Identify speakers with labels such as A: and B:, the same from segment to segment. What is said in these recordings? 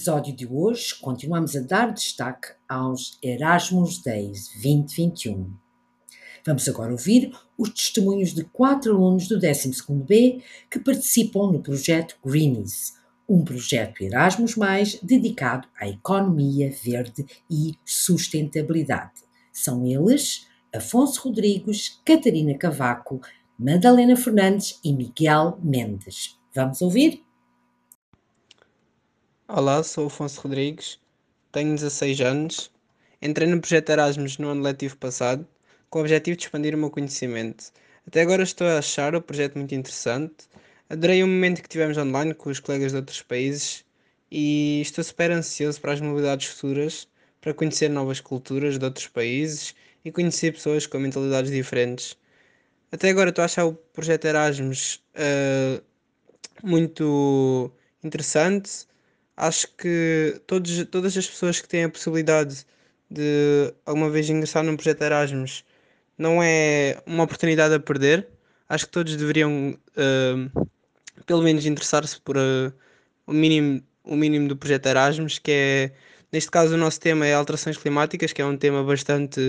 A: Episódio de hoje, continuamos a dar destaque aos Erasmus Days 2021. Vamos agora ouvir os testemunhos de quatro alunos do 12B que participam no projeto Greenies, um projeto Erasmus, dedicado à economia verde e sustentabilidade. São eles Afonso Rodrigues, Catarina Cavaco, Madalena Fernandes e Miguel Mendes. Vamos ouvir?
B: Olá, sou Afonso Rodrigues, tenho 16 anos, entrei no projeto Erasmus no ano letivo passado com o objetivo de expandir o meu conhecimento. Até agora estou a achar o projeto muito interessante, adorei o momento que tivemos online com os colegas de outros países e estou super ansioso para as mobilidades futuras, para conhecer novas culturas de outros países e conhecer pessoas com mentalidades diferentes. Até agora estou a achar o projeto Erasmus uh, muito interessante acho que todos, todas as pessoas que têm a possibilidade de alguma vez ingressar num projeto Erasmus não é uma oportunidade a perder. Acho que todos deveriam, uh, pelo menos, interessar-se por uh, o, mínimo, o mínimo do projeto Erasmus, que é, neste caso, o nosso tema é alterações climáticas, que é um tema bastante.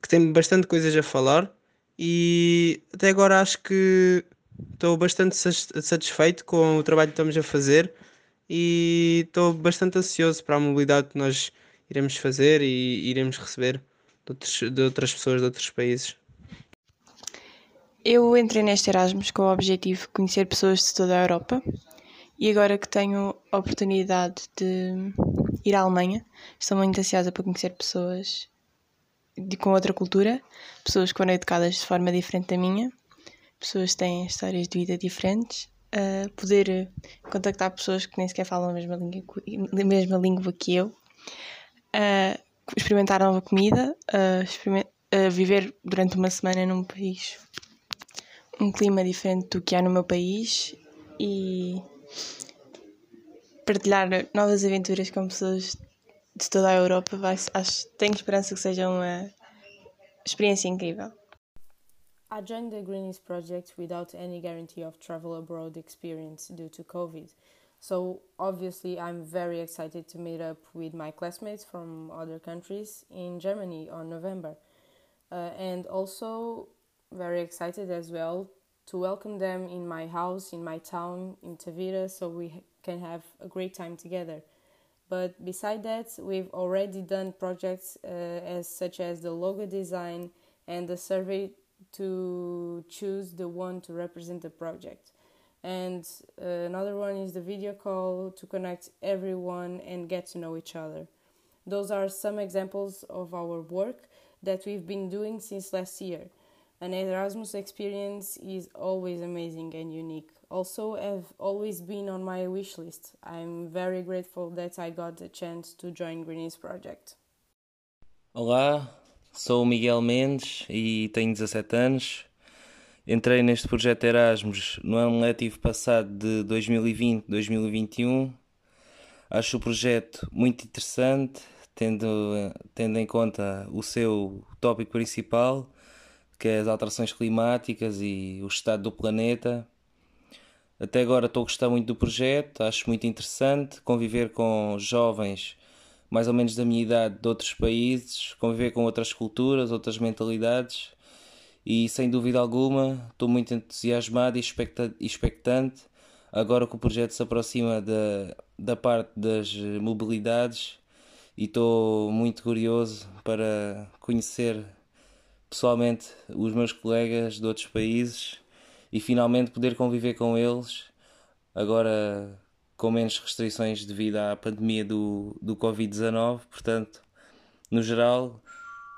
B: que tem bastante coisas a falar. E até agora acho que estou bastante satisfeito com o trabalho que estamos a fazer e estou bastante ansioso para a mobilidade que nós iremos fazer e iremos receber de, outros, de outras pessoas de outros países.
C: Eu entrei neste Erasmus com o objetivo de conhecer pessoas de toda a Europa e agora que tenho a oportunidade de ir à Alemanha, estou muito ansiosa para conhecer pessoas de, com outra cultura, pessoas que foram educadas de forma diferente da minha, pessoas que têm histórias de vida diferentes uh, poder contactar pessoas que nem sequer falam a mesma língua, a mesma língua que eu, uh, experimentar nova comida, uh, viver durante uma semana num país, um clima diferente do que há no meu país e partilhar novas aventuras com pessoas de toda a Europa. Vai, acho, tenho esperança que seja uma experiência incrível.
D: I joined the Greenies project without any guarantee of travel abroad experience due to COVID. So, obviously, I'm very excited to meet up with my classmates from other countries in Germany on November. Uh, and also, very excited as well to welcome them in my house, in my town, in Tavira, so we can have a great time together. But beside that, we've already done projects uh, as such as the logo design and the survey to choose the one to represent the project. And uh, another one is the video call to connect everyone and get to know each other. Those are some examples of our work that we've been doing since last year. An Erasmus experience is always amazing and unique. Also, have always been on my wish list. I'm very grateful that I got the chance to join Greenies Project.
E: Olá, Sou o Miguel Mendes e tenho 17 anos. Entrei neste projeto Erasmus no ano letivo passado de 2020-2021. Acho o projeto muito interessante, tendo, tendo em conta o seu tópico principal, que é as alterações climáticas e o estado do planeta. Até agora estou a gostar muito do projeto, acho muito interessante conviver com jovens mais ou menos da minha idade de outros países, conviver com outras culturas, outras mentalidades. E sem dúvida alguma estou muito entusiasmado e expectante agora que o projeto se aproxima da, da parte das mobilidades e estou muito curioso para conhecer pessoalmente os meus colegas de outros países e finalmente poder conviver com eles. Agora com menos restrições devido à pandemia do, do Covid-19. Portanto, no geral,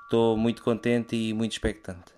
E: estou muito contente e muito expectante.